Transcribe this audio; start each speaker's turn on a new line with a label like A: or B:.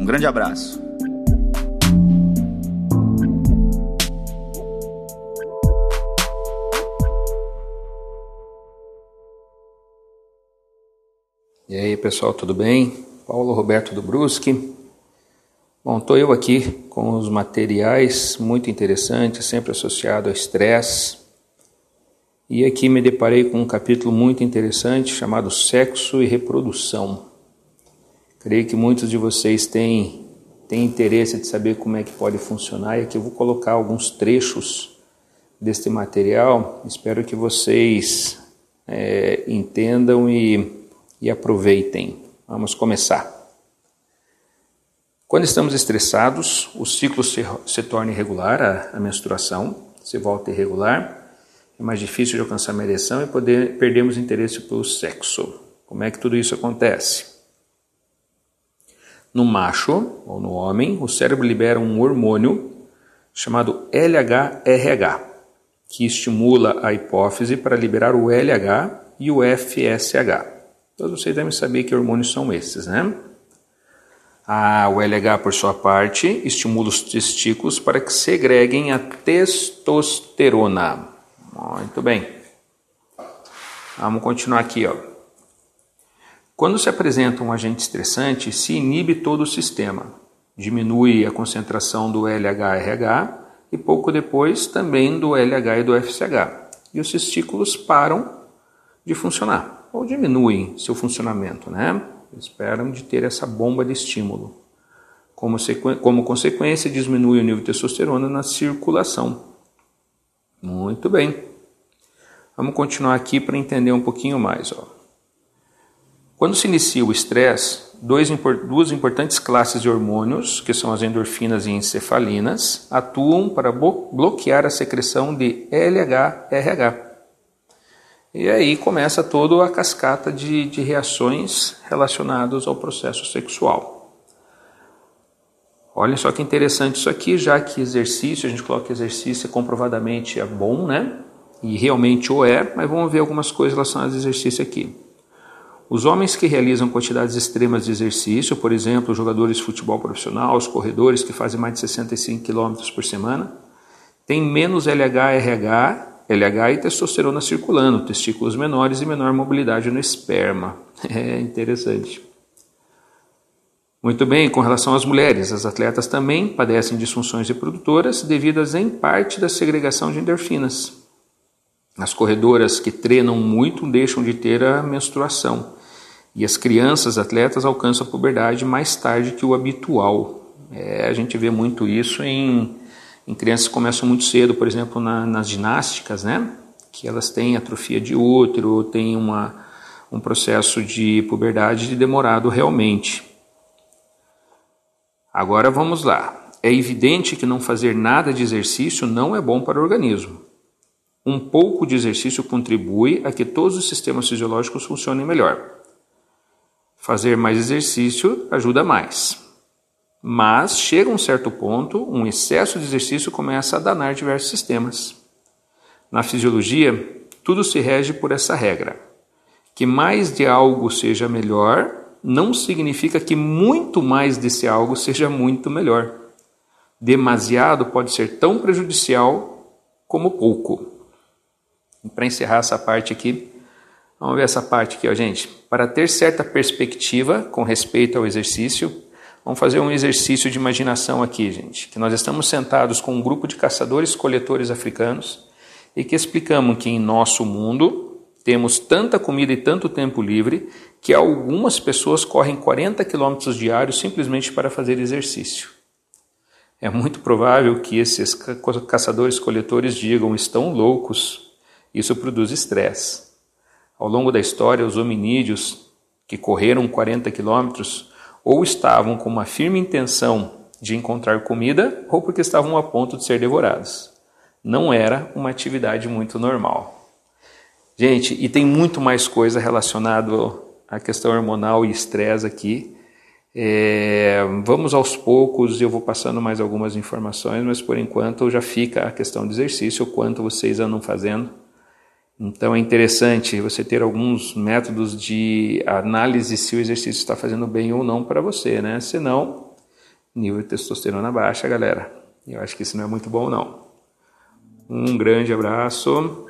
A: Um grande abraço.
B: E aí pessoal, tudo bem? Paulo Roberto do Brusque. Bom, estou eu aqui com os materiais muito interessantes, sempre associado ao estresse. E aqui me deparei com um capítulo muito interessante chamado Sexo e Reprodução. Creio que muitos de vocês têm, têm interesse de saber como é que pode funcionar e aqui eu vou colocar alguns trechos deste material. Espero que vocês é, entendam e, e aproveitem. Vamos começar. Quando estamos estressados, o ciclo se, se torna irregular, a, a menstruação se volta irregular é mais difícil de alcançar uma ereção e poder, perdemos interesse pelo sexo. Como é que tudo isso acontece? No macho ou no homem, o cérebro libera um hormônio chamado LHRH, que estimula a hipófise para liberar o LH e o FSH. Todos vocês devem saber que hormônios são esses, né? Ah, o LH, por sua parte, estimula os testículos para que segreguem a testosterona. Muito bem. Vamos continuar aqui, ó. Quando se apresenta um agente estressante, se inibe todo o sistema. Diminui a concentração do LH-RH e pouco depois também do LH e do FSH. E os testículos param de funcionar ou diminuem seu funcionamento, né? Esperam de ter essa bomba de estímulo. Como, como consequência, diminui o nível de testosterona na circulação. Muito bem. Vamos continuar aqui para entender um pouquinho mais. Ó. Quando se inicia o estresse, duas importantes classes de hormônios, que são as endorfinas e encefalinas, atuam para bloquear a secreção de LH-RH. E aí começa toda a cascata de, de reações relacionadas ao processo sexual. Olha só que interessante isso aqui, já que exercício, a gente coloca que exercício é comprovadamente é bom, né? E realmente o é, mas vamos ver algumas coisas relacionadas ao exercício aqui. Os homens que realizam quantidades extremas de exercício, por exemplo, jogadores de futebol profissional, os corredores que fazem mais de 65 km por semana, têm menos LH, RH, LH e testosterona circulando, testículos menores e menor mobilidade no esperma. É interessante. Muito bem, com relação às mulheres, as atletas também padecem disfunções reprodutoras devidas em parte da segregação de endorfinas. As corredoras que treinam muito deixam de ter a menstruação e as crianças atletas alcançam a puberdade mais tarde que o habitual. É, a gente vê muito isso em, em crianças que começam muito cedo, por exemplo, na, nas ginásticas, né? que elas têm atrofia de útero, têm uma, um processo de puberdade demorado realmente. Agora vamos lá. É evidente que não fazer nada de exercício não é bom para o organismo. Um pouco de exercício contribui a que todos os sistemas fisiológicos funcionem melhor. Fazer mais exercício ajuda mais. Mas chega um certo ponto, um excesso de exercício começa a danar diversos sistemas. Na fisiologia, tudo se rege por essa regra: que mais de algo seja melhor não significa que muito mais desse algo seja muito melhor. Demasiado pode ser tão prejudicial como pouco. Para encerrar essa parte aqui, vamos ver essa parte aqui, ó, gente. Para ter certa perspectiva com respeito ao exercício, vamos fazer um exercício de imaginação aqui, gente. Que nós estamos sentados com um grupo de caçadores-coletores africanos e que explicamos que em nosso mundo temos tanta comida e tanto tempo livre que algumas pessoas correm 40 quilômetros diários simplesmente para fazer exercício. É muito provável que esses caçadores-coletores digam estão loucos. Isso produz estresse. Ao longo da história, os hominídeos que correram 40 quilômetros ou estavam com uma firme intenção de encontrar comida ou porque estavam a ponto de ser devoradas. Não era uma atividade muito normal. Gente, e tem muito mais coisa relacionada à questão hormonal e estresse aqui. É, vamos aos poucos, eu vou passando mais algumas informações, mas por enquanto já fica a questão do exercício, o quanto vocês andam fazendo. Então é interessante você ter alguns métodos de análise se o exercício está fazendo bem ou não para você, né? Senão, nível de testosterona baixa, galera. Eu acho que isso não é muito bom, não. Um grande abraço.